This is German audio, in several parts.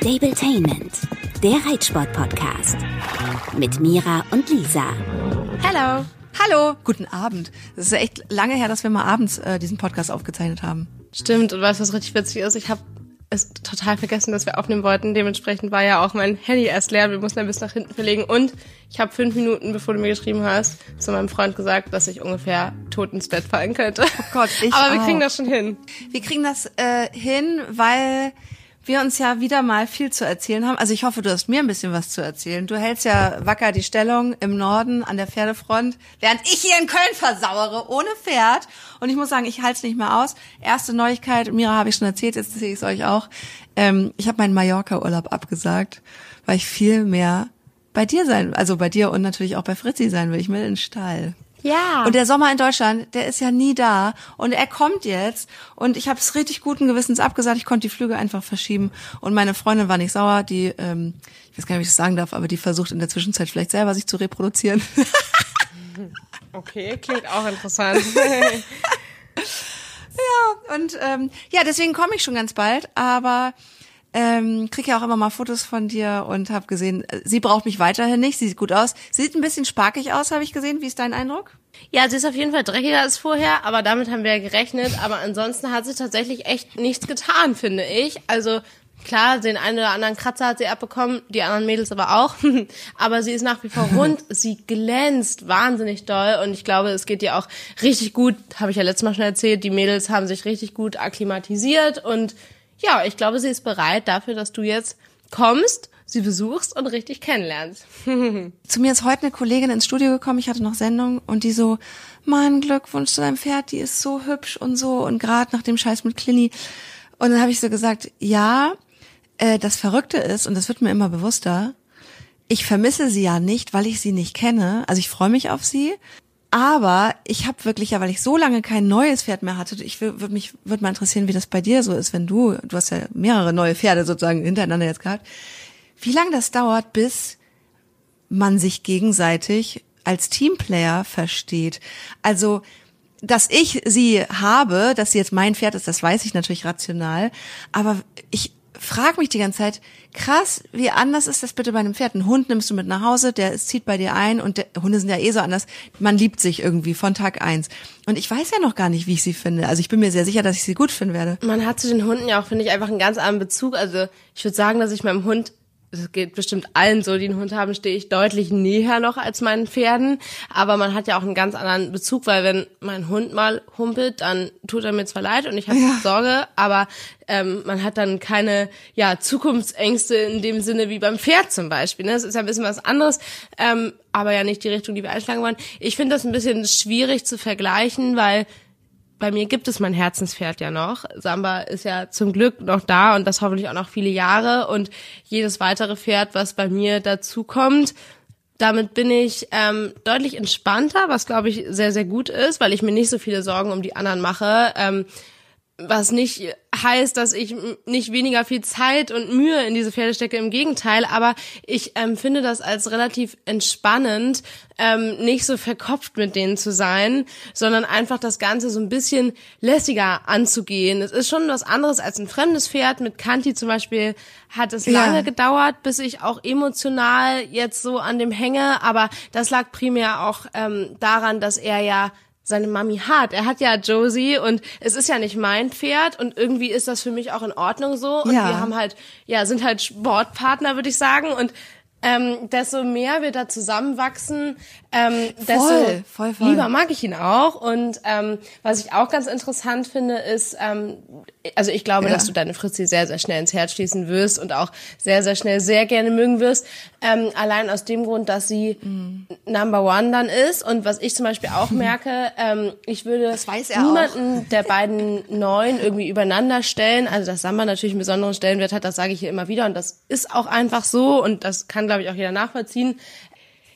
Stabletainment, der Reitsport-Podcast. Mit Mira und Lisa. Hallo. Hallo. Guten Abend. Es ist echt lange her, dass wir mal abends äh, diesen Podcast aufgezeichnet haben. Stimmt, und weißt du, was richtig witzig ist? Ich habe es total vergessen, dass wir aufnehmen wollten. Dementsprechend war ja auch mein Handy erst leer. Wir mussten ein bisschen nach hinten verlegen. Und ich habe fünf Minuten, bevor du mir geschrieben hast, zu meinem Freund gesagt, dass ich ungefähr tot ins Bett fallen könnte. Oh Gott, ich Aber wir auch. kriegen das schon hin. Wir kriegen das äh, hin, weil wir uns ja wieder mal viel zu erzählen haben. Also ich hoffe, du hast mir ein bisschen was zu erzählen. Du hältst ja wacker die Stellung im Norden an der Pferdefront, während ich hier in Köln versauere, ohne Pferd. Und ich muss sagen, ich halte es nicht mehr aus. Erste Neuigkeit, Mira habe ich schon erzählt, jetzt erzähle ich es euch auch. Ähm, ich habe meinen Mallorca-Urlaub abgesagt, weil ich viel mehr bei dir sein, also bei dir und natürlich auch bei Fritzi sein will. Ich will in den Stall. Ja. Und der Sommer in Deutschland, der ist ja nie da. Und er kommt jetzt. Und ich habe es richtig guten Gewissens abgesagt. Ich konnte die Flüge einfach verschieben. Und meine Freundin war nicht sauer. Die, ähm, ich weiß gar nicht, ob ich das sagen darf, aber die versucht in der Zwischenzeit vielleicht selber sich zu reproduzieren. Okay, klingt auch interessant. Und ähm, ja, deswegen komme ich schon ganz bald. Aber ähm, krieg ja auch immer mal Fotos von dir und habe gesehen, äh, sie braucht mich weiterhin nicht. Sie sieht gut aus. Sie sieht ein bisschen sparkig aus, habe ich gesehen. Wie ist dein Eindruck? ja, sie ist auf jeden Fall dreckiger als vorher, aber damit haben wir ja gerechnet. Aber ansonsten hat sie tatsächlich echt nichts getan, finde ich. Also klar, den einen oder anderen Kratzer hat sie abbekommen, die anderen Mädels aber auch. aber sie ist nach wie vor rund. Sie glänzt wahnsinnig doll und ich glaube, es geht ihr auch richtig gut. Habe ich ja letztes Mal schon erzählt. Die Mädels haben sich richtig gut akklimatisiert und ja, ich glaube, sie ist bereit dafür, dass du jetzt kommst, sie besuchst und richtig kennenlernst. zu mir ist heute eine Kollegin ins Studio gekommen, ich hatte noch Sendung und die so, Mann, Glückwunsch zu deinem Pferd, die ist so hübsch und so und gerade nach dem Scheiß mit Clini. Und dann habe ich so gesagt, ja, äh, das Verrückte ist, und das wird mir immer bewusster, ich vermisse sie ja nicht, weil ich sie nicht kenne. Also ich freue mich auf sie. Aber ich habe wirklich ja, weil ich so lange kein neues Pferd mehr hatte, ich würde mich würde mal interessieren, wie das bei dir so ist, wenn du, du hast ja mehrere neue Pferde sozusagen hintereinander jetzt gehabt, wie lange das dauert, bis man sich gegenseitig als Teamplayer versteht. Also, dass ich sie habe, dass sie jetzt mein Pferd ist, das weiß ich natürlich rational, aber ich frage mich die ganze Zeit, krass, wie anders ist das bitte bei einem Pferd? Ein Hund nimmst du mit nach Hause, der zieht bei dir ein und der, Hunde sind ja eh so anders. Man liebt sich irgendwie von Tag eins. Und ich weiß ja noch gar nicht, wie ich sie finde. Also ich bin mir sehr sicher, dass ich sie gut finden werde. Man hat zu den Hunden ja auch, finde ich, einfach einen ganz anderen Bezug. Also ich würde sagen, dass ich meinem Hund, das geht bestimmt allen so, die einen Hund haben, stehe ich deutlich näher noch als meinen Pferden. Aber man hat ja auch einen ganz anderen Bezug, weil wenn mein Hund mal humpelt, dann tut er mir zwar leid und ich habe Ja. Sorge, aber ähm, man hat dann keine ja, Zukunftsängste in dem Sinne wie beim Pferd zum Beispiel. Ne? Das ist ja ein bisschen was anderes, ähm, aber ja nicht die Richtung, die wir einschlagen wollen. Ich finde das ein bisschen schwierig zu vergleichen, weil bei mir gibt es mein Herzenspferd ja noch. Samba ist ja zum Glück noch da und das hoffentlich auch noch viele Jahre und jedes weitere Pferd, was bei mir dazu kommt, damit bin ich ähm, deutlich entspannter, was glaube ich sehr, sehr gut ist, weil ich mir nicht so viele Sorgen um die anderen mache. Ähm, was nicht heißt, dass ich nicht weniger viel Zeit und Mühe in diese Pferde stecke, im Gegenteil, aber ich ähm, finde das als relativ entspannend, ähm, nicht so verkopft mit denen zu sein, sondern einfach das Ganze so ein bisschen lässiger anzugehen. Es ist schon was anderes als ein fremdes Pferd. Mit Kanti zum Beispiel hat es Ja. lange gedauert, bis ich auch emotional jetzt so an dem hänge, aber das lag primär auch ähm, daran, dass er ja seine Mami hat. Er hat ja Josie und es ist ja nicht mein Pferd und irgendwie ist das für mich auch in Ordnung so und Ja. wir haben halt ja sind halt Sportpartner würde ich sagen und ähm, desto mehr wir da zusammenwachsen, ähm, desto Voll, voll, voll. lieber mag ich ihn auch. Und ähm, was ich auch ganz interessant finde, ist, ähm, also ich glaube, Ja. dass du deine Fritzi sehr, sehr schnell ins Herz schließen wirst und auch sehr, sehr schnell sehr gerne mögen wirst. Ähm, allein aus dem Grund, dass sie Mhm. Number One dann ist. Und was ich zum Beispiel auch merke, ähm, ich würde niemanden der beiden Neuen irgendwie übereinander stellen. Also dass Samba natürlich einen besonderen Stellenwert hat, das sage ich hier immer wieder. Und das ist auch einfach so. Und das kann, glaube ich, auch jeder nachvollziehen.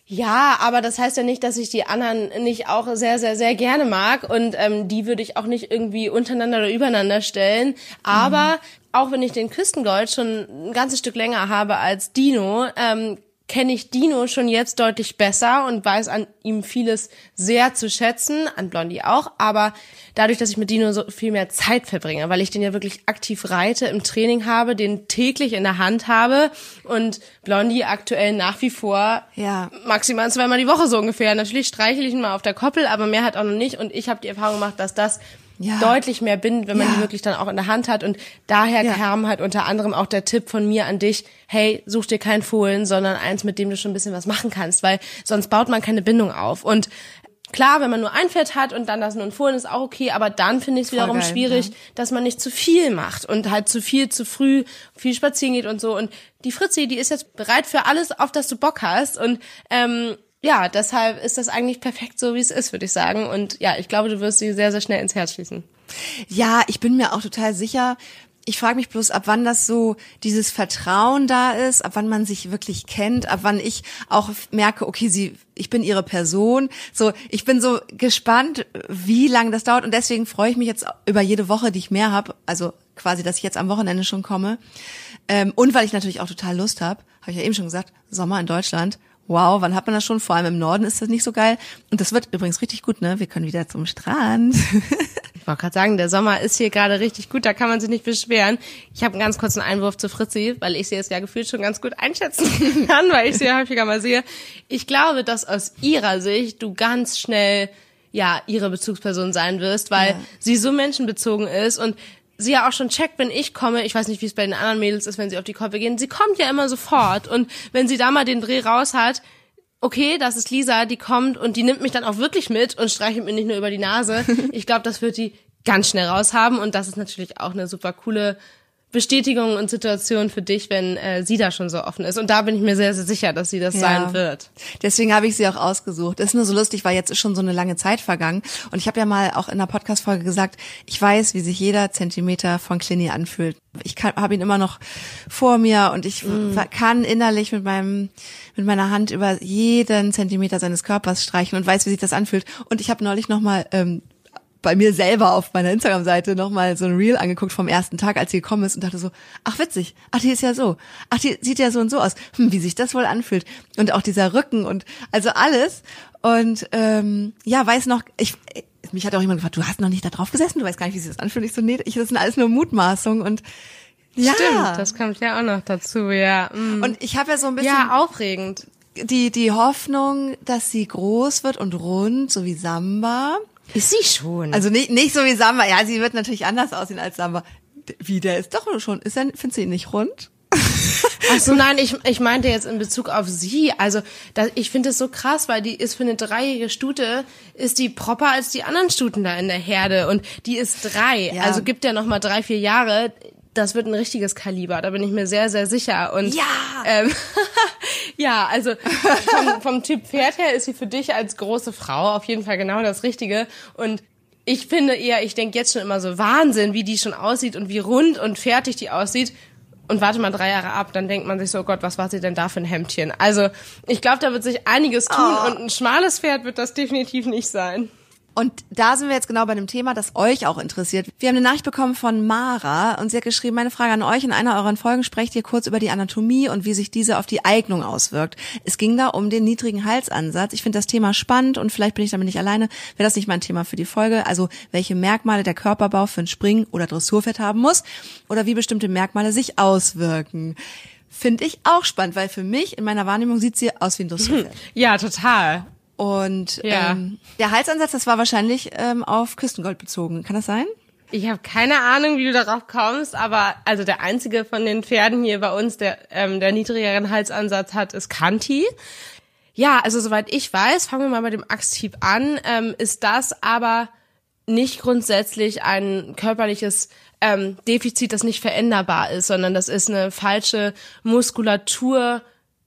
Ja, aber das heißt ja nicht, dass ich die anderen nicht auch sehr, sehr, sehr gerne mag und ähm, die würde ich auch nicht irgendwie untereinander oder übereinander stellen. Aber auch wenn ich den Küstengold schon ein ganzes Stück länger habe als Dino, ähm, kenne ich Dino schon jetzt deutlich besser und weiß an ihm vieles sehr zu schätzen, an Blondie auch, aber dadurch, dass ich mit Dino so viel mehr Zeit verbringe, weil ich den ja wirklich aktiv reite, im Training habe, den täglich in der Hand habe und Blondie aktuell nach wie vor Ja. maximal zweimal die Woche so ungefähr. Natürlich streichel ich ihn mal auf der Koppel, aber mehr hat auch noch nicht und ich habe die Erfahrung gemacht, dass das Ja. deutlich mehr bindet, wenn man Ja. die wirklich dann auch in der Hand hat. Und daher Ja. kam halt unter anderem auch der Tipp von mir an dich, hey, such dir kein Fohlen, sondern eins, mit dem du schon ein bisschen was machen kannst, weil sonst baut man keine Bindung auf. Und klar, wenn man nur ein Pferd hat und dann das nur ein Fohlen ist auch okay, aber dann finde ich es wiederum geil, schwierig, ja. dass man nicht zu viel macht und halt zu viel, zu früh, viel spazieren geht und so. Und die Fritzi, die ist jetzt bereit für alles, auf das du Bock hast. Und ähm, ja, deshalb ist das eigentlich perfekt so, wie es ist, würde ich sagen. Und ja, ich glaube, du wirst sie sehr, sehr schnell ins Herz schließen. Ja, ich bin mir auch total sicher. Ich frage mich bloß, ab wann das so dieses Vertrauen da ist, ab wann man sich wirklich kennt, ab wann ich auch merke, okay, sie, ich bin ihre Person. So, ich bin so gespannt, wie lange das dauert und deswegen freue ich mich jetzt über jede Woche, die ich mehr habe. Also quasi, dass ich jetzt am Wochenende schon komme. Ähm, und weil ich natürlich auch total Lust habe, habe ich ja eben schon gesagt, Sommer in Deutschland. Wow, wann hat man das schon? Vor allem im Norden ist das nicht so geil. Und das wird übrigens richtig gut, ne? Wir können wieder zum Strand. Ich wollte gerade sagen, der Sommer ist hier gerade richtig gut, da kann man sich nicht beschweren. Ich habe einen ganz kurzen Einwurf zu Fritzi, weil ich sie jetzt ja gefühlt schon ganz gut einschätzen kann, weil ich sie ja häufiger mal sehe. Ich glaube, dass aus ihrer Sicht du ganz schnell ja ihre Bezugsperson sein wirst, weil Ja. sie so menschenbezogen ist und sie ja auch schon checkt, wenn ich komme. Ich weiß nicht, wie es bei den anderen Mädels ist, wenn sie auf die Koppel gehen. Sie kommt ja immer sofort und wenn sie da mal den Dreh raus hat, okay, das ist Lisa, die kommt und die nimmt mich dann auch wirklich mit und streichelt mir nicht nur über die Nase. Ich glaube, das wird die ganz schnell raushaben und das ist natürlich auch eine super coole Bestätigung und Situation für dich, wenn äh, sie da schon so offen ist. Und da bin ich mir sehr, sehr sicher, dass sie das Ja. sein wird. Deswegen habe ich sie auch ausgesucht. Das ist nur so lustig, weil jetzt ist schon so eine lange Zeit vergangen. Und ich habe ja mal auch in einer Podcast-Folge gesagt, ich weiß, wie sich jeder Zentimeter von Clini anfühlt. Ich habe ihn immer noch vor mir und ich kann innerlich mit meinem mit meiner Hand über jeden Zentimeter seines Körpers streichen und weiß, wie sich das anfühlt. Und ich habe neulich noch mal ähm, bei mir selber auf meiner Instagram-Seite nochmal so ein Reel angeguckt vom ersten Tag, als sie gekommen ist und dachte so, ach witzig, ach die ist ja so, ach die sieht ja so und so aus, hm, wie sich das wohl anfühlt und auch dieser Rücken und also alles und ähm, ja, weiß noch, ich mich hat auch jemand gefragt, du hast noch nicht da drauf gesessen, du weißt gar nicht, wie sich das anfühlt. Ich so, nee, ich, das sind alles nur Mutmaßungen und ja, Stimmt, das kommt ja auch noch dazu, ja. Mm. und ich habe ja so ein bisschen Ja, aufregend. die die Hoffnung, dass sie groß wird und rund, so wie Samba. Ist sie schon. Also nicht, nicht so wie Samba. Ja, sie wird natürlich anders aussehen als Samba. Wie, der ist doch schon, ist er, findest du ihn nicht rund? Ach so, nein, ich, ich meinte jetzt in Bezug auf sie. Also, da, ich finde es so krass, weil die ist für eine dreijährige Stute, ist die proper als die anderen Stuten da in der Herde. Und die ist drei. Ja. Also gibt ja noch mal drei, vier Jahre. Das wird ein richtiges Kaliber. Da bin ich mir sehr, sehr sicher. Und, Ja! Ähm, ja, also vom, vom Typ Pferd her ist sie für dich als große Frau auf jeden Fall genau das Richtige. Und ich finde eher, ich denke jetzt schon immer so Wahnsinn, wie die schon aussieht und wie rund und fertig die aussieht. Und warte mal drei Jahre ab, dann denkt man sich so, oh Gott, was war sie denn da für ein Hemdchen? Also, ich glaube, da wird sich einiges tun Oh. und ein schmales Pferd wird das definitiv nicht sein. Und da sind wir jetzt genau bei dem Thema, das euch auch interessiert. Wir haben eine Nachricht bekommen von Mara und sie hat geschrieben, meine Frage an euch, in einer eurer Folgen sprecht ihr kurz über die Anatomie und wie sich diese auf die Eignung auswirkt. Es ging da um den niedrigen Halsansatz. Ich finde das Thema spannend und vielleicht bin ich damit nicht alleine. Wäre das nicht mein Thema für die Folge? Also welche Merkmale der Körperbau für ein Spring- oder Dressurpferd haben muss oder wie bestimmte Merkmale sich auswirken. Finde ich auch spannend, weil für mich in meiner Wahrnehmung sieht sie aus wie ein Dressurpferd. Ja, total. Und Ja. ähm, der Halsansatz, das war wahrscheinlich ähm, auf Küstengold bezogen. Kann das sein? Ich habe keine Ahnung, wie du darauf kommst, aber also der einzige von den Pferden hier bei uns, der ähm, der niedrigeren Halsansatz hat, ist Kanti. Ja, also soweit ich weiß, fangen wir mal mit dem Axthieb an, ähm, ist das aber nicht grundsätzlich ein körperliches ähm, Defizit, das nicht veränderbar ist, sondern das ist eine falsche Muskulatur,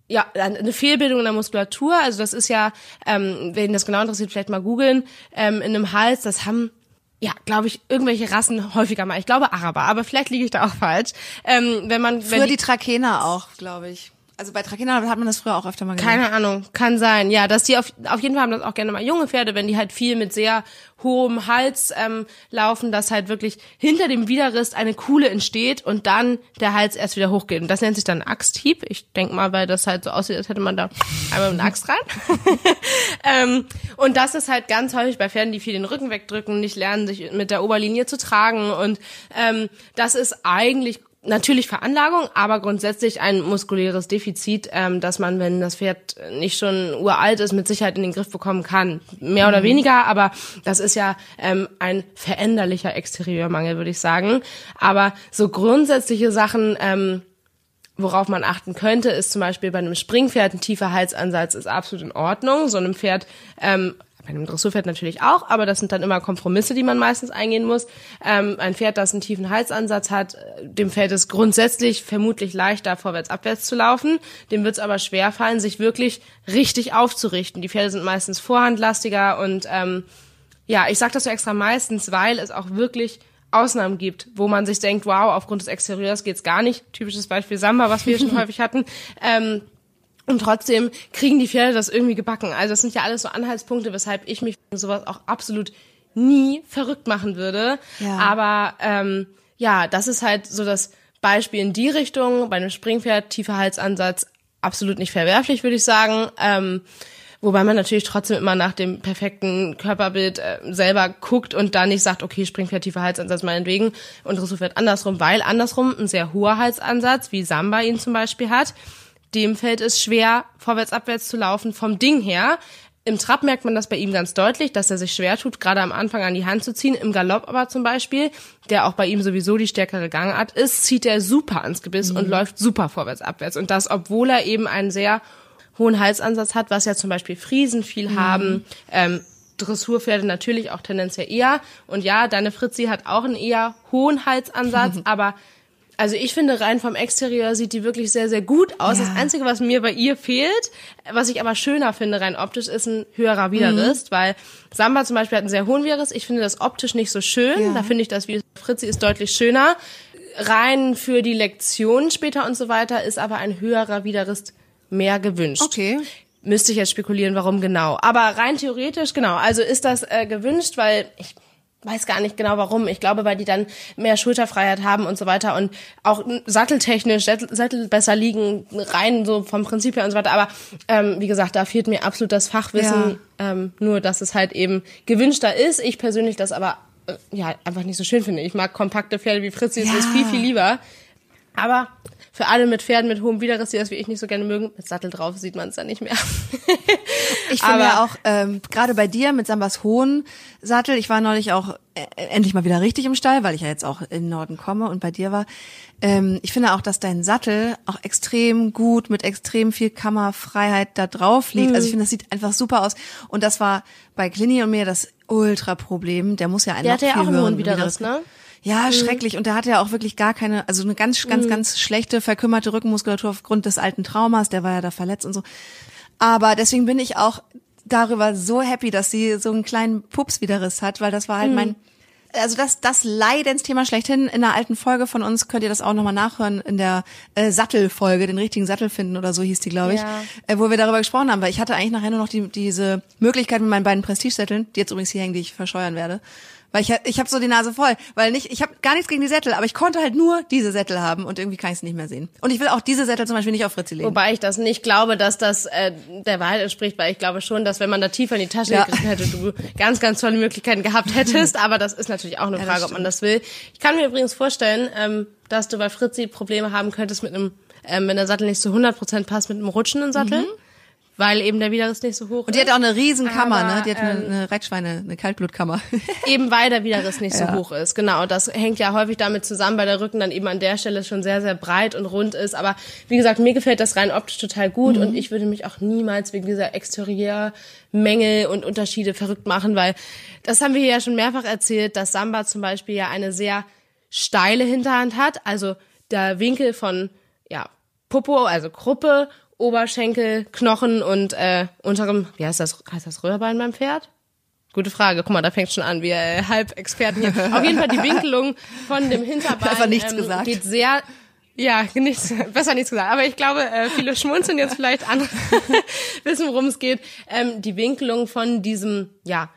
ja, eine Fehlbildung in der Muskulatur. Also das ist ja, ähm, wen das genau interessiert, vielleicht mal googeln, ähm, in einem Hals, das haben ja, glaube ich, irgendwelche Rassen häufiger mal. Ich glaube Araber, aber vielleicht liege ich da auch falsch. Ähm, wenn man, wenn Früher die Trakehner auch, glaube ich. Also bei Trakehner hat man das früher auch öfter mal gesehen. Keine Ahnung, kann sein. Ja, dass die auf, auf jeden Fall haben das auch gerne mal junge Pferde, wenn die halt viel mit sehr hohem Hals ähm, laufen, dass halt wirklich hinter dem Widerrist eine Kuhle entsteht und dann der Hals erst wieder hochgeht. Und das nennt sich dann Axthieb. Ich denk mal, weil das halt so aussieht, als hätte man da einmal mit einer Axt rein. ähm, und das ist halt ganz häufig bei Pferden, die viel den Rücken wegdrücken, nicht lernen, sich mit der Oberlinie zu tragen. Und ähm, das ist eigentlich natürlich Veranlagung, aber grundsätzlich ein muskuläres Defizit, ähm, dass man, wenn das Pferd nicht schon uralt ist, mit Sicherheit in den Griff bekommen kann. Mehr oder mhm. weniger, aber das ist ja ähm, ein veränderlicher Exterieurmangel, würde ich sagen. Aber so grundsätzliche Sachen, ähm, worauf man achten könnte, ist zum Beispiel bei einem Springpferd ein tiefer Halsansatz ist absolut in Ordnung. So einem Pferd ähm, bei einem Dressurpferd natürlich auch, aber das sind dann immer Kompromisse, die man meistens eingehen muss. Ähm, ein Pferd, das einen tiefen Halsansatz hat, dem fällt es grundsätzlich vermutlich leichter, vorwärts, abwärts zu laufen. Dem wird es aber schwer fallen, sich wirklich richtig aufzurichten. Die Pferde sind meistens vorhandlastiger und ähm, ja, ich sage das so extra meistens, weil es auch wirklich Ausnahmen gibt, wo man sich denkt, wow, aufgrund des Exterieurs geht's gar nicht. Typisches Beispiel Samba, was wir schon häufig hatten. Ähm, und trotzdem kriegen die Pferde das irgendwie gebacken. Also das sind ja alles so Anhaltspunkte, weshalb ich mich sowas auch absolut nie verrückt machen würde. Ja. Aber ähm, ja, das ist halt so das Beispiel in die Richtung. Bei einem Springpferd, tiefer Halsansatz, absolut nicht verwerflich, würde ich sagen. Ähm, wobei man natürlich trotzdem immer nach dem perfekten Körperbild äh, selber guckt und da nicht sagt, okay, Springpferd, tiefer Halsansatz meinetwegen und Dressurpferd andersrum, weil andersrum ein sehr hoher Halsansatz, wie Samba ihn zum Beispiel hat, dem fällt es schwer, vorwärts, abwärts zu laufen vom Ding her. Im Trab merkt man das bei ihm ganz deutlich, dass er sich schwer tut, gerade am Anfang an die Hand zu ziehen. Im Galopp aber zum Beispiel, der auch bei ihm sowieso die stärkere Gangart ist, zieht er super ans Gebiss mhm. und läuft super vorwärts, abwärts. Und das, obwohl er eben einen sehr hohen Halsansatz hat, was ja zum Beispiel Friesen viel mhm. haben, ähm, Dressurpferde natürlich auch tendenziell eher. Und ja, deine Fritzi hat auch einen eher hohen Halsansatz, aber also ich finde, rein vom Exterieur sieht die wirklich sehr, sehr gut aus. Ja. Das Einzige, was mir bei ihr fehlt, was ich aber schöner finde, rein optisch, ist ein höherer Widerrist, mhm. weil Samba zum Beispiel hat einen sehr hohen Widerrist. Ich finde das optisch nicht so schön. Ja. Da finde ich das wie Fritzi ist deutlich schöner. Rein für die Lektion später und so weiter ist aber ein höherer Widerrist mehr gewünscht. Okay. Müsste ich jetzt spekulieren, warum genau. Aber rein theoretisch, genau. Also ist das äh, gewünscht, weil ich weiß gar nicht genau warum. Ich glaube, weil die dann mehr Schulterfreiheit haben und so weiter und auch satteltechnisch Sattel besser liegen, rein so vom Prinzip her und so weiter. Aber ähm, wie gesagt, da fehlt mir absolut das Fachwissen. Ja. Ähm, nur, dass es halt eben gewünschter ist. Ich persönlich das aber äh, ja einfach nicht so schön finde. Ich mag kompakte Pferde wie Fritzi, ja. es ist viel, viel lieber. Aber für alle mit Pferden mit hohem Widerriss, die das wie ich nicht so gerne mögen, mit Sattel drauf sieht man es dann nicht mehr. ich finde ja auch, ähm, gerade bei dir mit Sambas hohen Sattel, ich war neulich auch äh, endlich mal wieder richtig im Stall, weil ich ja jetzt auch in den Norden komme und bei dir war. Ähm, ich finde auch, dass dein Sattel auch extrem gut mit extrem viel Kammerfreiheit da drauf liegt. Mhm. Also ich finde, das sieht einfach super aus. Und das war bei Clini und mir das Ultra-Problem. Der muss ja einen Der hatte ja auch einen hohen Widerriss, ne? Ja, mhm. schrecklich. Und der hatte ja auch wirklich gar keine, also eine ganz, ganz, mhm. ganz schlechte, verkümmerte Rückenmuskulatur aufgrund des alten Traumas. Der war ja da verletzt und so. Aber deswegen bin ich auch darüber so happy, dass sie so einen kleinen Pupswiderriss hat, weil das war halt mhm. mein, also das, das Leidensthema schlechthin. In einer alten Folge von uns könnt ihr das auch nochmal nachhören, in der äh, Sattelfolge, den richtigen Sattel finden oder so hieß die, glaube ich, ja. äh, wo wir darüber gesprochen haben, weil ich hatte eigentlich nachher nur noch die, diese Möglichkeit mit meinen beiden Prestigesätteln, die jetzt übrigens hier hängen, die ich verscheuern werde, weil ich, ich habe so die Nase voll. Weil nicht, ich habe gar nichts gegen die Sättel, aber ich konnte halt nur diese Sättel haben und irgendwie kann ich es nicht mehr sehen. Und ich will auch diese Sättel zum Beispiel nicht auf Fritzi legen. Wobei ich das nicht glaube, dass das äh, der Wahrheit entspricht, weil ich glaube schon, dass wenn man da tiefer in die Tasche ja. gegriffen hätte, du ganz, ganz tolle Möglichkeiten gehabt hättest. aber das ist natürlich auch eine Frage, ja, ob man das will. Ich kann mir übrigens vorstellen, ähm, dass du bei Fritzi Probleme haben könntest mit einem, ähm, wenn der Sattel nicht zu 100% passt, mit einem rutschenden Sattel. Mhm weil eben der Widerriss nicht so hoch ist. Und die hat auch eine Riesenkammer, ne? Die hat ähm, eine, eine Reitschweine, eine Kaltblutkammer. eben weil der Widerriss nicht so ja. hoch ist, genau. Das hängt ja häufig damit zusammen, weil der Rücken dann eben an der Stelle schon sehr, sehr breit und rund ist. Aber wie gesagt, mir gefällt das rein optisch total gut mhm. und ich würde mich auch niemals wegen dieser Exteriermängel und Unterschiede verrückt machen, weil das haben wir hier ja schon mehrfach erzählt, dass Samba zum Beispiel ja eine sehr steile Hinterhand hat. Also der Winkel von ja, Popo, also Gruppe Oberschenkel, Knochen und äh, unterem, wie heißt das, heißt das Röhrbein beim Pferd? Gute Frage. Guck mal, da fängt schon an, wir äh, Halbexperten hier. Auf jeden Fall die Winkelung von dem Hinterbein Einfach nichts ähm, gesagt. geht sehr Ja, nichts, besser nichts gesagt. Aber ich glaube, äh, viele schmunzeln jetzt vielleicht an, wissen, worum es geht. Ähm, die Winkelung von diesem, ja,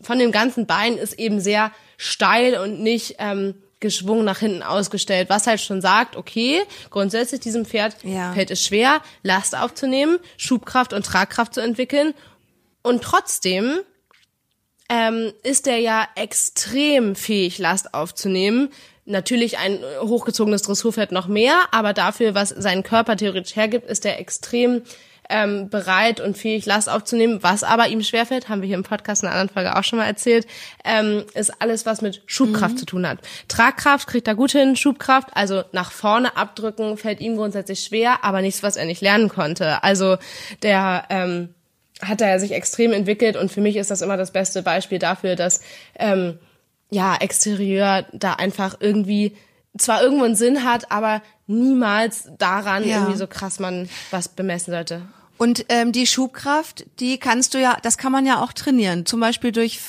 von dem ganzen Bein ist eben sehr steil und nicht ähm, geschwungen nach hinten ausgestellt, was halt schon sagt, okay, grundsätzlich diesem Pferd Ja. fällt es schwer, Last aufzunehmen, Schubkraft und Tragkraft zu entwickeln. Und trotzdem ähm, ist er ja extrem fähig, Last aufzunehmen. Natürlich ein hochgezogenes Dressurpferd noch mehr, aber dafür, was sein Körper theoretisch hergibt, ist er extrem ähm, bereit und fähig, Last aufzunehmen. Was aber ihm schwerfällt, haben wir hier im Podcast in einer anderen Folge auch schon mal erzählt, ähm, ist alles, was mit Schubkraft zu tun hat. Tragkraft kriegt er gut hin, Schubkraft, also nach vorne abdrücken, fällt ihm grundsätzlich schwer, aber nichts, was er nicht lernen konnte. Also der ähm, hat er sich extrem entwickelt und für mich ist das immer das beste Beispiel dafür, dass ähm, ja Exterieur da einfach irgendwie zwar irgendwo einen Sinn hat, aber niemals daran Ja. irgendwie so krass man was bemessen sollte. Und ähm, die Schubkraft, die kannst du ja, das kann man ja auch trainieren, zum Beispiel durch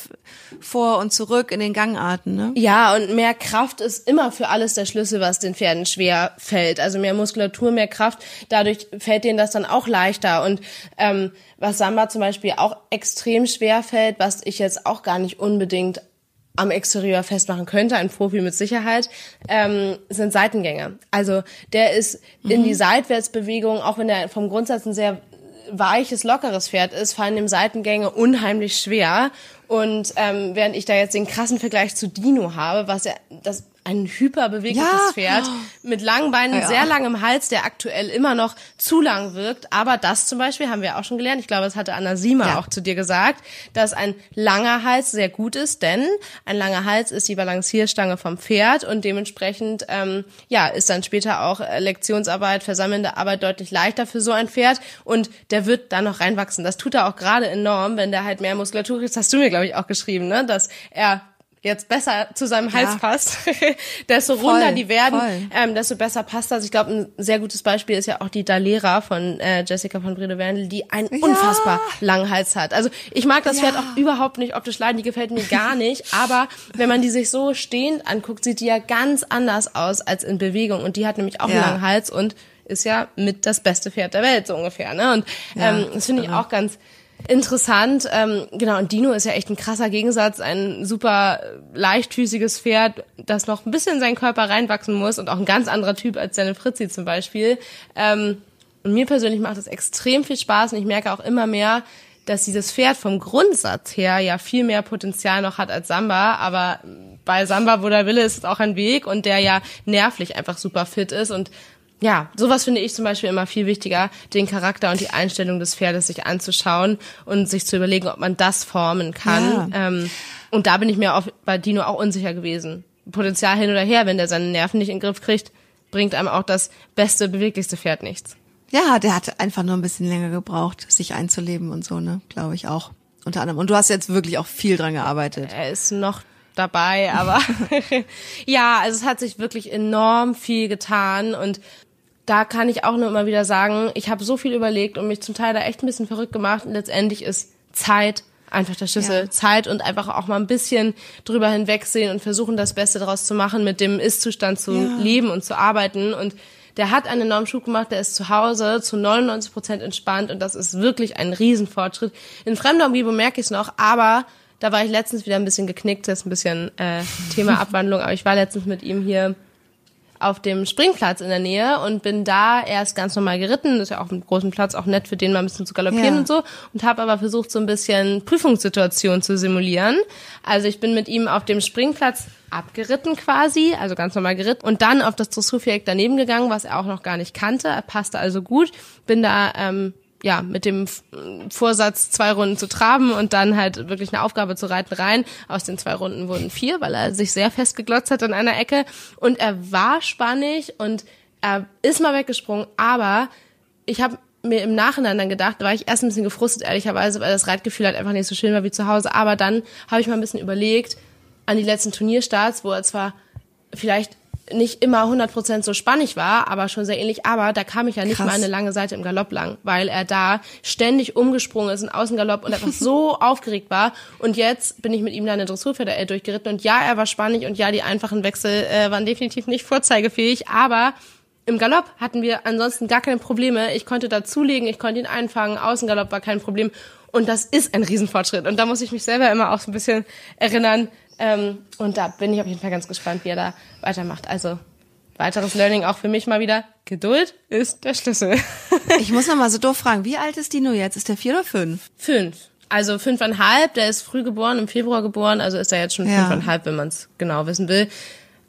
vor und zurück in den Gangarten. Ne? Ja, und mehr Kraft ist immer für alles der Schlüssel, was den Pferden schwer fällt. Also mehr Muskulatur, mehr Kraft, dadurch fällt denen das dann auch leichter. Und ähm, was Samba zum Beispiel auch extrem schwer fällt, was ich jetzt auch gar nicht unbedingt am Exterieur festmachen könnte, ein Profi mit Sicherheit, ähm, sind Seitengänge. Also der ist in die Seitwärtsbewegung, auch wenn er vom Grundsatz ein sehr weiches, lockeres Pferd ist, fallen dem Seitengänge unheimlich schwer. Und ähm, während ich da jetzt den krassen Vergleich zu Dino habe, was ja das ein hyperbewegliches Ja. Pferd mit langen Beinen, Ja. sehr langem Hals, der aktuell immer noch zu lang wirkt. Aber das zum Beispiel haben wir auch schon gelernt. Ich glaube, das hatte Anna Sima Ja. auch zu dir gesagt, dass ein langer Hals sehr gut ist, denn ein langer Hals ist die Balancierstange vom Pferd und dementsprechend ähm, ja ist dann später auch äh, Lektionsarbeit, versammelnde Arbeit deutlich leichter für so ein Pferd und der wird dann noch reinwachsen. Das tut er auch gerade enorm, wenn der halt mehr Muskulatur kriegt. Das hast du mir glaube ich auch geschrieben, ne, dass er jetzt besser zu seinem Hals Ja. passt, desto Voll, runder die werden, voll. ähm, desto besser passt das. Ich glaube, ein sehr gutes Beispiel ist ja auch die Dalera von äh, Jessica von Brede Wendel, die einen unfassbar langen Hals hat. Also ich mag das Ja. Pferd auch überhaupt nicht optisch leiden, die gefällt mir gar nicht, aber wenn man die sich so stehend anguckt, sieht die ja ganz anders aus als in Bewegung und die hat nämlich auch einen Ja. langen Hals und ist ja mit das beste Pferd der Welt, so ungefähr. Ne? Und Ja, ähm, das finde ich auch ganz interessant. Ähm, genau, und Dino ist ja echt ein krasser Gegensatz, ein super leichtfüßiges Pferd, das noch ein bisschen in seinen Körper reinwachsen muss und auch ein ganz anderer Typ als seine Fritzi zum Beispiel. Ähm, und mir persönlich macht es extrem viel Spaß und ich merke auch immer mehr, dass dieses Pferd vom Grundsatz her ja viel mehr Potenzial noch hat als Samba, aber bei Samba, wo der Wille ist, ist auch ein Weg und der ja nervlich einfach super fit ist und ja, sowas finde ich zum Beispiel immer viel wichtiger, den Charakter und die Einstellung des Pferdes sich anzuschauen und sich zu überlegen, ob man das formen kann. Ähm, und da bin ich mir auch bei Dino auch unsicher gewesen. Potenzial hin oder her, wenn der seine Nerven nicht in den Griff kriegt, bringt einem auch das beste, beweglichste Pferd nichts. Ja, der hat einfach nur ein bisschen länger gebraucht, sich einzuleben und so, ne? Glaube ich auch. Unter anderem. Und du hast jetzt wirklich auch viel dran gearbeitet. Er ist noch dabei, aber ja, also es hat sich wirklich enorm viel getan und da kann ich auch nur immer wieder sagen, ich habe so viel überlegt und mich zum Teil da echt ein bisschen verrückt gemacht und letztendlich ist Zeit einfach der Schlüssel. Ja. Zeit und einfach auch mal ein bisschen drüber hinwegsehen und versuchen, das Beste daraus zu machen, mit dem Ist-Zustand zu Ja. leben und zu arbeiten und der hat einen enormen Schub gemacht, der ist zu Hause zu 99 Prozent entspannt und das ist wirklich ein Riesenfortschritt. In fremder Umgebung merke ich es noch, aber da war ich letztens wieder ein bisschen geknickt, das ist ein bisschen äh, Thema Abwandlung, aber ich war letztens mit ihm hier auf dem Springplatz in der Nähe und bin da erst ganz normal geritten. Das ist ja auf einem großen Platz auch nett für den mal ein bisschen zu galoppieren Ja. und so. Und habe aber versucht, so ein bisschen Prüfungssituation zu simulieren. Also ich bin mit ihm auf dem Springplatz abgeritten quasi, also ganz normal geritten und dann auf das Dressurviereck daneben gegangen, was er auch noch gar nicht kannte. Er passte also gut. Bin da ähm, ja, mit dem Vorsatz, zwei Runden zu traben und dann halt wirklich eine Aufgabe zu reiten rein. Aus den zwei Runden wurden vier, weil er sich sehr festgeglotzt hat an einer Ecke. Und er war spannig und er ist mal weggesprungen, aber ich habe mir im Nachhinein dann gedacht, da war ich erst ein bisschen gefrustet, ehrlicherweise, weil das Reitgefühl halt einfach nicht so schön war wie zu Hause. Aber dann habe ich mal ein bisschen überlegt an die letzten Turnierstarts, wo er zwar vielleicht nicht immer 100% so spannig war, aber schon sehr ähnlich. Aber da kam ich ja nicht Krass. mal eine lange Seite im Galopp lang, weil er da ständig umgesprungen ist, in Außengalopp und einfach so aufgeregt war. Und jetzt bin ich mit ihm da eine Dressurpferde durchgeritten und ja, er war spannig und ja, die einfachen Wechsel äh, waren definitiv nicht vorzeigefähig, aber im Galopp hatten wir ansonsten gar keine Probleme. Ich konnte da zulegen, ich konnte ihn einfangen, Außengalopp war kein Problem. Und das ist ein Riesenfortschritt. Und da muss ich mich selber immer auch so ein bisschen erinnern. Ähm, und da bin ich auf jeden Fall ganz gespannt, wie er da weitermacht. Also weiteres Learning auch für mich mal wieder. Geduld ist der Schlüssel. Ich muss noch mal so doof fragen, wie alt ist Dino jetzt? Ist der vier oder fünf? Fünf. Also fünfeinhalb, der ist früh geboren, im Februar geboren, also ist er jetzt schon Ja. fünfeinhalb, wenn man es genau wissen will.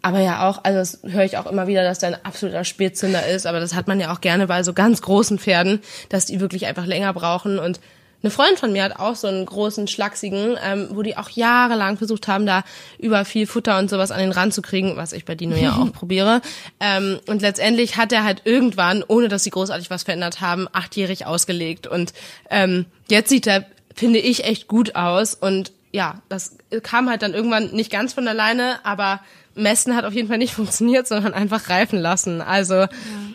Aber ja auch, also das höre ich auch immer wieder, dass der ein absoluter Spätzünder ist, aber das hat man ja auch gerne bei so ganz großen Pferden, dass die wirklich einfach länger brauchen und eine Freundin von mir hat auch so einen großen, schlachsigen, ähm, wo die auch jahrelang versucht haben, da über viel Futter und sowas an den Rand zu kriegen, was ich bei Dino ja auch probiere. Ähm, und letztendlich hat er halt irgendwann, ohne dass sie großartig was verändert haben, achtjährig ausgelegt. Und ähm, jetzt sieht er, finde ich, echt gut aus. Und ja, das kam halt dann irgendwann nicht ganz von alleine, aber Messen hat auf jeden Fall nicht funktioniert, sondern einfach reifen lassen. Also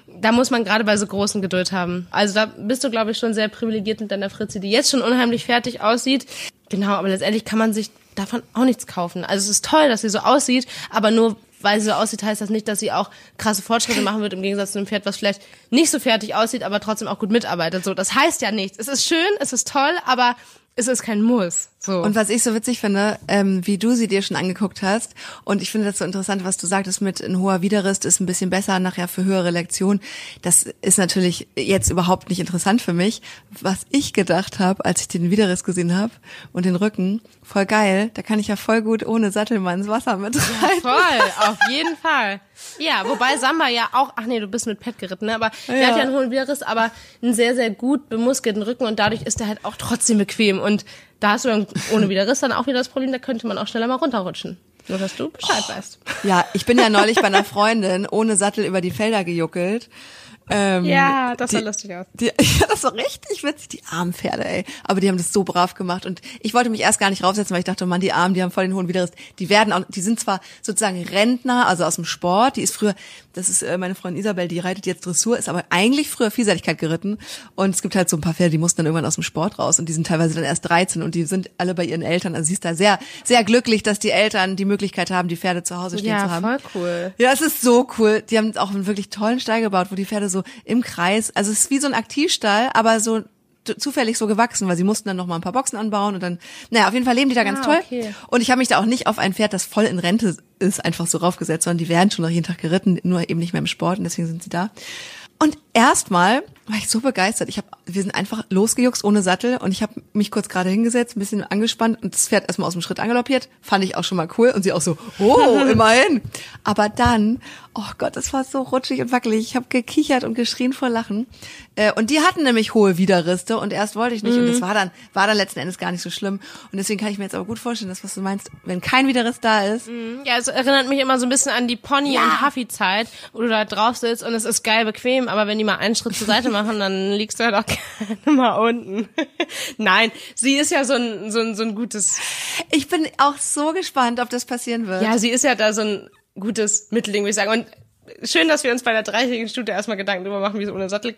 da muss man gerade bei so großen Geduld haben. Also da bist du, glaube ich, schon sehr privilegiert mit deiner Fritze, die jetzt schon unheimlich fertig aussieht. Genau, aber letztendlich kann man sich davon auch nichts kaufen. Also es ist toll, dass sie so aussieht, aber nur weil sie so aussieht, heißt das nicht, dass sie auch krasse Fortschritte machen wird, im Gegensatz zu einem Pferd, was vielleicht nicht so fertig aussieht, aber trotzdem auch gut mitarbeitet. So, das heißt ja nichts. Es ist schön, es ist toll, aber es ist kein Muss. So. Und was ich so witzig finde, ähm, wie du sie dir schon angeguckt hast, und ich finde das so interessant, was du sagtest mit ein hoher Widerrist ist ein bisschen besser nachher für höhere Lektionen. Das ist natürlich jetzt überhaupt nicht interessant für mich. Was ich gedacht habe, als ich den Widerriss gesehen habe und den Rücken, voll geil, da kann ich ja voll gut ohne Sattel mal ins Wasser mit rein. Voll, auf jeden Fall. Ja, wobei Samba ja auch, ach nee, du bist mit Pet geritten, ne? aber der Ja. hat ja einen hohen Widerriss, aber einen sehr, sehr gut bemuskelten Rücken und dadurch ist er halt auch trotzdem bequem und da hast du dann ohne Widerriss dann auch wieder das Problem, da könnte man auch schneller mal runterrutschen. Nur, dass du Bescheid weißt. Ja, ich bin ja neulich bei einer Freundin ohne Sattel über die Felder gejuckelt. Ähm, Ja, das sah die- lustig aus. Die, ja, das war richtig witzig, die armen Pferde, ey. Aber die haben das so brav gemacht und ich wollte mich erst gar nicht raufsetzen, weil ich dachte, Mann, die Armen, die haben voll den hohen Widerriss. Die werden auch, die sind zwar sozusagen Rentner, also aus dem Sport, die ist früher, das ist äh, meine Freundin Isabel, die reitet jetzt Dressur, ist aber eigentlich früher Vielseitigkeit geritten und es gibt halt so ein paar Pferde, die mussten dann irgendwann aus dem Sport raus und die sind teilweise dann erst 13 und die sind alle bei ihren Eltern, also sie ist da sehr, sehr glücklich, dass die Eltern die Möglichkeit haben, die Pferde zu Hause stehen Ja, zu haben. voll cool. Ja, es ist so cool. Die haben auch einen wirklich tollen Stall gebaut, wo die Pferde so im Kreis, also es ist wie so ein Aktivstall, aber so zufällig so gewachsen, weil sie mussten dann noch mal ein paar Boxen anbauen und dann, naja, auf jeden Fall leben die da ganz Ah, toll. okay. Und ich habe mich da auch nicht auf ein Pferd, das voll in Rente ist, einfach so raufgesetzt, sondern die werden schon noch jeden Tag geritten, nur eben nicht mehr im Sport und deswegen sind sie da. Und erstmal war ich so begeistert. Ich habe, wir sind einfach losgejuckst ohne Sattel und ich habe mich kurz gerade hingesetzt, ein bisschen angespannt und das Pferd erstmal aus dem Schritt angaloppiert. Fand ich auch schon mal cool und sie auch so, oh, immerhin. Aber dann, oh Gott, das war so rutschig und wackelig. Ich habe gekichert und geschrien vor Lachen. Äh, Und die hatten nämlich hohe Widerriste und erst wollte ich nicht und das war dann, war dann letzten Endes gar nicht so schlimm. Und deswegen kann ich mir jetzt aber gut vorstellen, dass was du meinst, wenn kein Widerriss da ist, Ja, es erinnert mich immer so ein bisschen an die Pony- und Huffy-Zeit, wo du da drauf sitzt und es ist geil bequem, aber wenn die mal einen Schritt zur Seite machen, dann liegst du halt auch gerne mal unten. Nein, sie ist ja so ein, so ein, so ein gutes, ich bin auch so gespannt, ob das passieren wird. ja, sie ist ja da so ein gutes Mittelding, würde ich sagen. Und schön, dass wir uns bei der dreitägigen Studie erstmal Gedanken darüber machen, wie es ohne Sattel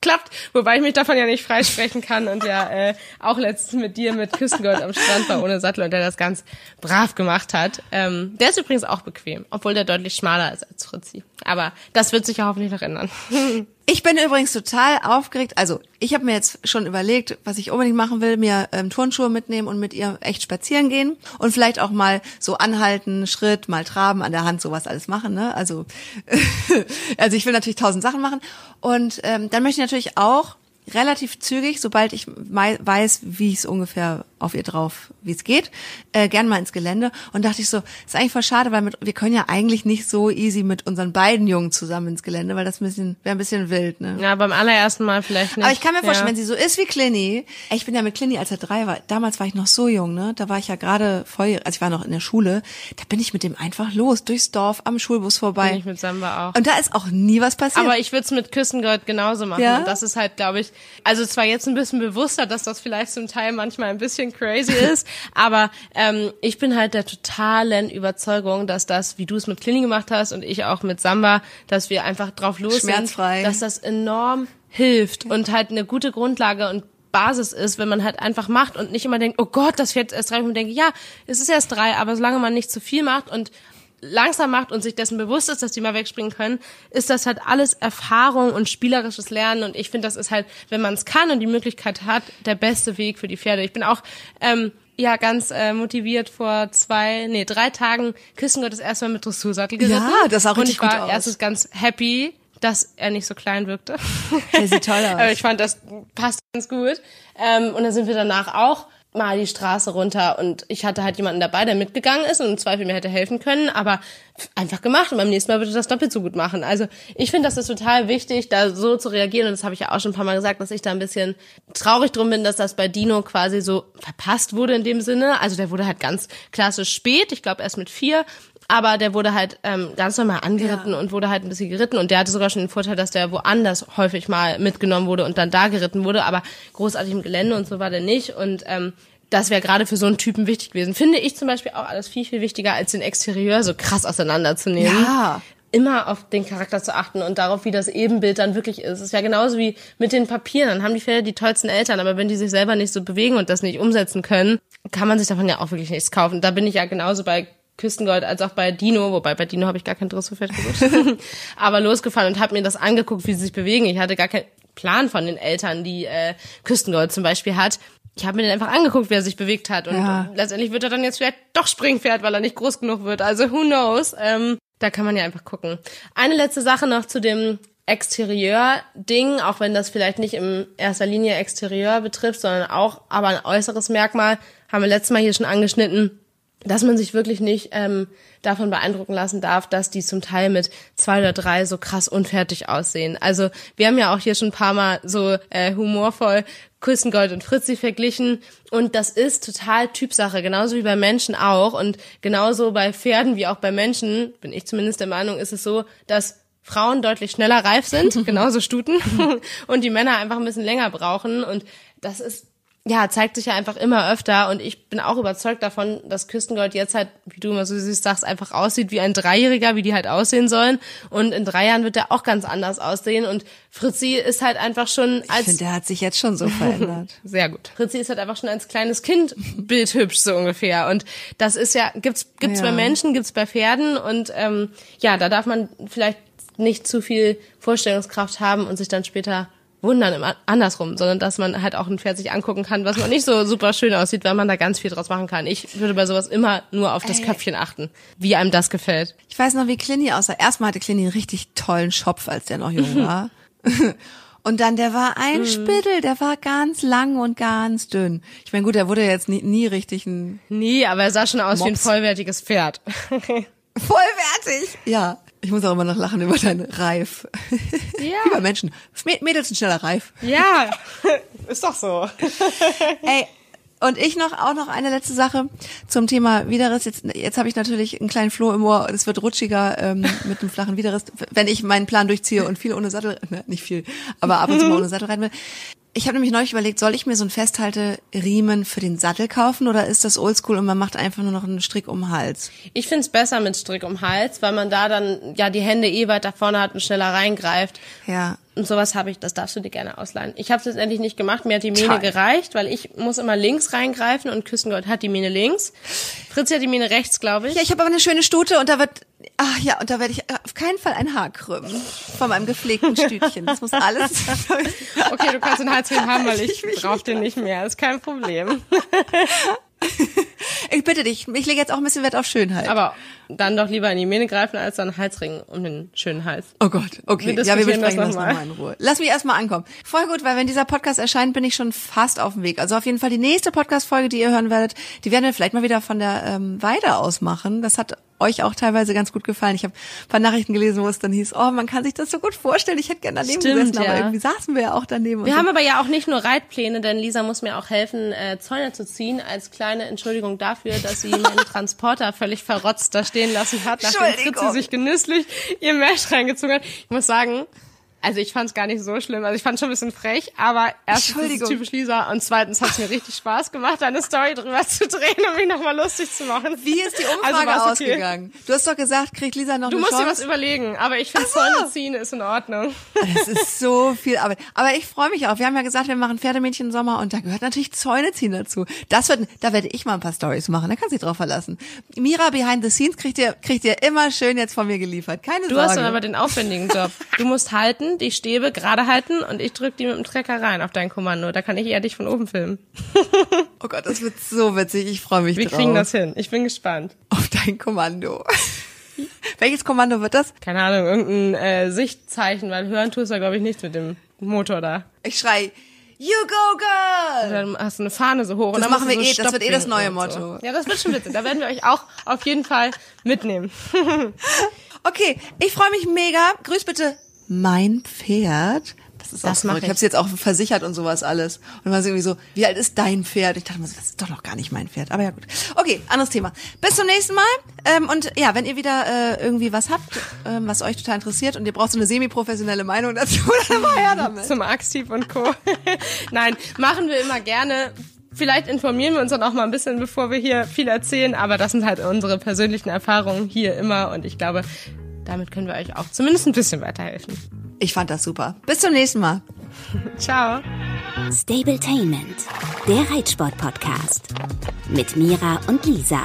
klappt, wobei ich mich davon ja nicht freisprechen kann und ja äh, auch letztens mit dir mit Küstengold am Strand war ohne Sattel und der das ganz brav gemacht hat. Ähm, der ist übrigens auch bequem, obwohl der deutlich schmaler ist als Fritzi. Aber das wird sich ja hoffentlich noch ändern. Ich bin übrigens total aufgeregt. Also ich habe mir jetzt schon überlegt, was ich unbedingt machen will, mir ähm, Turnschuhe mitnehmen und mit ihr echt spazieren gehen und vielleicht auch mal so anhalten, Schritt, mal traben, an der Hand sowas alles machen. Ne? Also, also ich will natürlich tausend Sachen machen und ähm, dann möchte ich natürlich auch relativ zügig, sobald ich weiß, wie es ungefähr auf ihr drauf, wie es geht, äh, gern mal ins Gelände. Und dachte ich so, ist eigentlich voll schade, weil mit, wir können ja eigentlich nicht so easy mit unseren beiden Jungen zusammen ins Gelände, weil das ein bisschen wäre ein bisschen wild, ne? Ja, beim allerersten Mal vielleicht nicht. Aber ich kann mir vorstellen, ja. wenn sie so ist wie Clinny, ich bin ja mit Clinny, als er drei war, damals war ich noch so jung, ne? Da war ich ja gerade voll, also ich war noch in der Schule, da bin ich mit dem einfach los, durchs Dorf, am Schulbus vorbei. Bin ich mit Samba auch. Und da ist auch nie was passiert. Aber ich würde es mit Küstengold genauso machen. Ja? Und das ist halt, glaube ich, also zwar jetzt ein bisschen bewusster, dass das vielleicht zum Teil manchmal ein bisschen crazy ist, aber ähm, ich bin halt der totalen Überzeugung, dass das, wie du es mit Clini gemacht hast und ich auch mit Samba, dass wir einfach drauf los Schmerzfrei. sind, dass das enorm hilft und halt eine gute Grundlage und Basis ist, wenn man halt einfach macht und nicht immer denkt, oh Gott, das wird erst drei. Und man denkt, ja, es ist erst drei, aber solange man nicht zu viel macht und langsam macht und sich dessen bewusst ist, dass die mal wegspringen können, ist das halt alles Erfahrung und spielerisches Lernen. Und ich finde, das ist halt, wenn man es kann und die Möglichkeit hat, der beste Weg für die Pferde. Ich bin auch ähm, ja ganz äh, motiviert vor zwei, nee, drei Tagen Küssengott das erste Mal mit Dressursattel geritten. Ja, das sah Und richtig ich war gut aus. erstens ganz happy, dass er nicht so klein wirkte. Der sieht toll aus. Aber ich fand, das passt ganz gut. Ähm, und dann sind wir danach auch mal die Straße runter und ich hatte halt jemanden dabei, der mitgegangen ist und im Zweifel mir hätte helfen können, aber einfach gemacht und beim nächsten Mal würde das doppelt so gut machen. Also ich finde, das ist total wichtig, da so zu reagieren und das habe ich ja auch schon ein paar Mal gesagt, dass ich da ein bisschen traurig drum bin, dass das bei Dino quasi so verpasst wurde in dem Sinne. Also der wurde halt ganz klassisch spät, ich glaube erst mit vier, aber der wurde halt ähm, ganz normal angeritten Ja. und wurde halt ein bisschen geritten und der hatte sogar schon den Vorteil, dass der woanders häufig mal mitgenommen wurde und dann da geritten wurde, aber großartig im Gelände und so war der nicht und ähm, das wäre gerade für so einen Typen wichtig gewesen. Finde ich zum Beispiel auch alles viel, viel wichtiger, als den Exterieur so krass auseinanderzunehmen. Ja. Immer auf den Charakter zu achten und darauf, wie das Ebenbild dann wirklich ist. Es ist ja genauso wie mit den Papieren. Dann haben die Pferde die tollsten Eltern, aber wenn die sich selber nicht so bewegen und das nicht umsetzen können, kann man sich davon ja auch wirklich nichts kaufen. Da bin ich ja genauso bei Küstengold als auch bei Dino, wobei bei Dino habe ich gar kein Dressurpferd gesucht, aber losgefahren und habe mir das angeguckt, wie sie sich bewegen. Ich hatte gar keinen Plan von den Eltern, die äh, Küstengold zum Beispiel hat. Ich habe mir den einfach angeguckt, wie er sich bewegt hat und Ja. letztendlich wird er dann jetzt vielleicht doch Springpferd, weil er nicht groß genug wird. Also who knows? Ähm, da kann man ja einfach gucken. Eine letzte Sache noch zu dem Exterieur-Ding, auch wenn das vielleicht nicht in erster Linie Exterieur betrifft, sondern auch aber ein äußeres Merkmal, haben wir letztes Mal hier schon angeschnitten, dass man sich wirklich nicht ähm, davon beeindrucken lassen darf, dass die zum Teil mit zwei oder drei so krass unfertig aussehen. Also wir haben ja auch hier schon ein paar Mal so äh, humorvoll Küstengold und Fritzi verglichen. Und das ist total Typsache, genauso wie bei Menschen auch. Und genauso bei Pferden wie auch bei Menschen, bin ich zumindest der Meinung, ist es so, dass Frauen deutlich schneller reif sind, genauso Stuten, und die Männer einfach ein bisschen länger brauchen. Und das ist ja, zeigt sich ja einfach immer öfter und ich bin auch überzeugt davon, dass Küstengold jetzt halt, wie du immer so süß sagst, einfach aussieht wie ein Dreijähriger, wie die halt aussehen sollen und in drei Jahren wird der auch ganz anders aussehen und Fritzi ist halt einfach schon Ich als finde, der hat sich jetzt schon so verändert. sehr gut. Fritzi ist halt einfach schon als kleines Kind bildhübsch so ungefähr und das ist ja gibt's gibt's Ja. bei Menschen, gibt's bei Pferden und ähm, ja, da darf man vielleicht nicht zu viel Vorstellungskraft haben und sich dann später wundern im andersrum, sondern dass man halt auch ein Pferd sich angucken kann, was man nicht so super schön aussieht, weil man da ganz viel draus machen kann. Ich würde bei sowas immer nur auf das Ey. Köpfchen achten, wie einem das gefällt. Ich weiß noch, wie Clini aussah. Erstmal hatte Clini einen richtig tollen Schopf, als der noch jung war. Und dann, der war ein Spittel, der war ganz lang und ganz dünn. Ich meine, gut, der wurde jetzt nie, nie richtig ein Nie, aber er sah schon aus wie ein Mops. vollwertiges Pferd. vollwertig. Ja. Ich muss auch immer noch lachen über deinen Reif. Ja. Wie bei Menschen. Mä- Mädels sind schneller reif. ja, ist doch so. Ey, und ich noch auch noch eine letzte Sache zum Thema Widerriss. Jetzt, jetzt habe ich natürlich einen kleinen Floh im Ohr. Es wird rutschiger ähm, mit einem flachen Widerriss, wenn ich meinen Plan durchziehe und viel ohne Sattel, ne, nicht viel, aber ab und zu mal ohne Sattel rein will. Ich habe nämlich neulich überlegt, soll ich mir so einen Festhalteriemen für den Sattel kaufen oder ist das oldschool und man macht einfach nur noch einen Strick um den Hals? Ich find's besser mit Strick um den Hals, weil man da dann ja die Hände eh weiter vorne hat und schneller reingreift. Ja. Und sowas habe ich, das darfst du dir gerne ausleihen. Ich habe es letztendlich nicht gemacht, mir hat die Mähne Toll. gereicht, weil ich muss immer links reingreifen und Küstengold hat die Mähne links. Fritz hat die Mähne rechts, glaube ich. Ja, ich habe aber eine schöne Stute und da wird, ach ja, und da werde ich auf keinen Fall ein Haar krümmen von meinem gepflegten Stütchen. Das muss alles. Okay, du kannst den Halsring haben, weil ich, Ich will brauch den nicht mehr. Ist kein Problem. Ich bitte dich, ich lege jetzt auch ein bisschen Wert auf Schönheit. Aber dann doch lieber in die Mähne greifen, als dann Halsring um den schönen Hals. Oh Gott, okay. Wir ja, wir das besprechen das noch mal. nochmal in Ruhe. Lass mich erstmal ankommen. Voll gut, weil wenn dieser Podcast erscheint, bin ich schon fast auf dem Weg. Also auf jeden Fall die nächste Podcast-Folge, die ihr hören werdet, die werden wir vielleicht mal wieder von der ähm, Weide aus machen. Das hat euch auch teilweise ganz gut gefallen. Ich habe ein paar Nachrichten gelesen, wo es dann hieß, oh, man kann sich das so gut vorstellen. Ich hätte gerne daneben Stimmt, gesessen, ja. aber irgendwie saßen wir ja auch daneben. Wir haben so. aber ja auch nicht nur Reitpläne, denn Lisa muss mir auch helfen, äh, Zäune zu ziehen, als kleine Entschuldigung dafür, dass sie meinen Transporter völlig verrotzt da stehen lassen hat, nachdem. Fritzi sich genüsslich ihr Mesh reingezogen hat. Ich muss sagen, Also ich fand es gar nicht so schlimm. Also ich fand schon ein bisschen frech, aber erstens ist es typisch Lisa und zweitens hat es mir richtig Spaß gemacht, eine Story drüber zu drehen und mich nochmal lustig zu machen. Wie ist die Also Umfrage okay. ausgegangen? Du hast doch gesagt, kriegt Lisa noch Du eine musst dir Chance? was überlegen, aber ich finde so. Zäune ziehen ist in Ordnung. Das ist so viel Arbeit. Aber ich freue mich auch. Wir haben ja gesagt, wir machen Pferdemädchen im Sommer und da gehört natürlich Zäune ziehen dazu. Das wird, da werde ich mal ein paar Stories machen. Da kannst du dich drauf verlassen. Mira behind the scenes kriegt ihr, kriegt ihr immer schön jetzt von mir geliefert. Keine Du Sorge. hast dann aber den aufwendigen Job. Du musst halten, die Stäbe gerade halten und ich drück die mit dem Trecker rein auf dein Kommando. Da kann ich eher dich von oben filmen. oh Gott, das wird so witzig. Ich freue mich Wir drauf. kriegen das hin. Ich bin gespannt. Auf dein Kommando. Welches Kommando wird das? Keine Ahnung, irgendein äh, Sichtzeichen, weil hören tust du, glaube ich, nichts mit dem Motor da. Ich schrei, You go girl! Dann hast du eine Fahne so hoch. und Das dann musst machen wir so eh, das wird eh das Stopp neue und Motto. So. Ja, das wird schon witzig. Da werden wir euch auch auf jeden Fall mitnehmen. Okay, ich freue mich mega. Grüß bitte mein Pferd. Das ist Das auch verrückt. Ich habe jetzt auch versichert und sowas alles. Und war sie irgendwie so, wie alt ist dein Pferd? Ich dachte mir so, das ist doch noch gar nicht mein Pferd. Aber ja gut. Okay, anderes Thema. Bis zum nächsten Mal. Ähm, und ja, wenn ihr wieder äh, irgendwie was habt, ähm, was euch total interessiert und ihr braucht so eine semi-professionelle Meinung dazu, dann mal her damit. Zum Axtiv und Co. Nein, machen wir immer gerne. Vielleicht informieren wir uns dann auch mal ein bisschen, bevor wir hier viel erzählen, aber das sind halt unsere persönlichen Erfahrungen hier immer und ich glaube, damit können wir euch auch zumindest ein bisschen weiterhelfen. Ich fand das super. Bis zum nächsten Mal. Ciao. Stabletainment, der Reitsport-Podcast. Mit Mira und Lisa.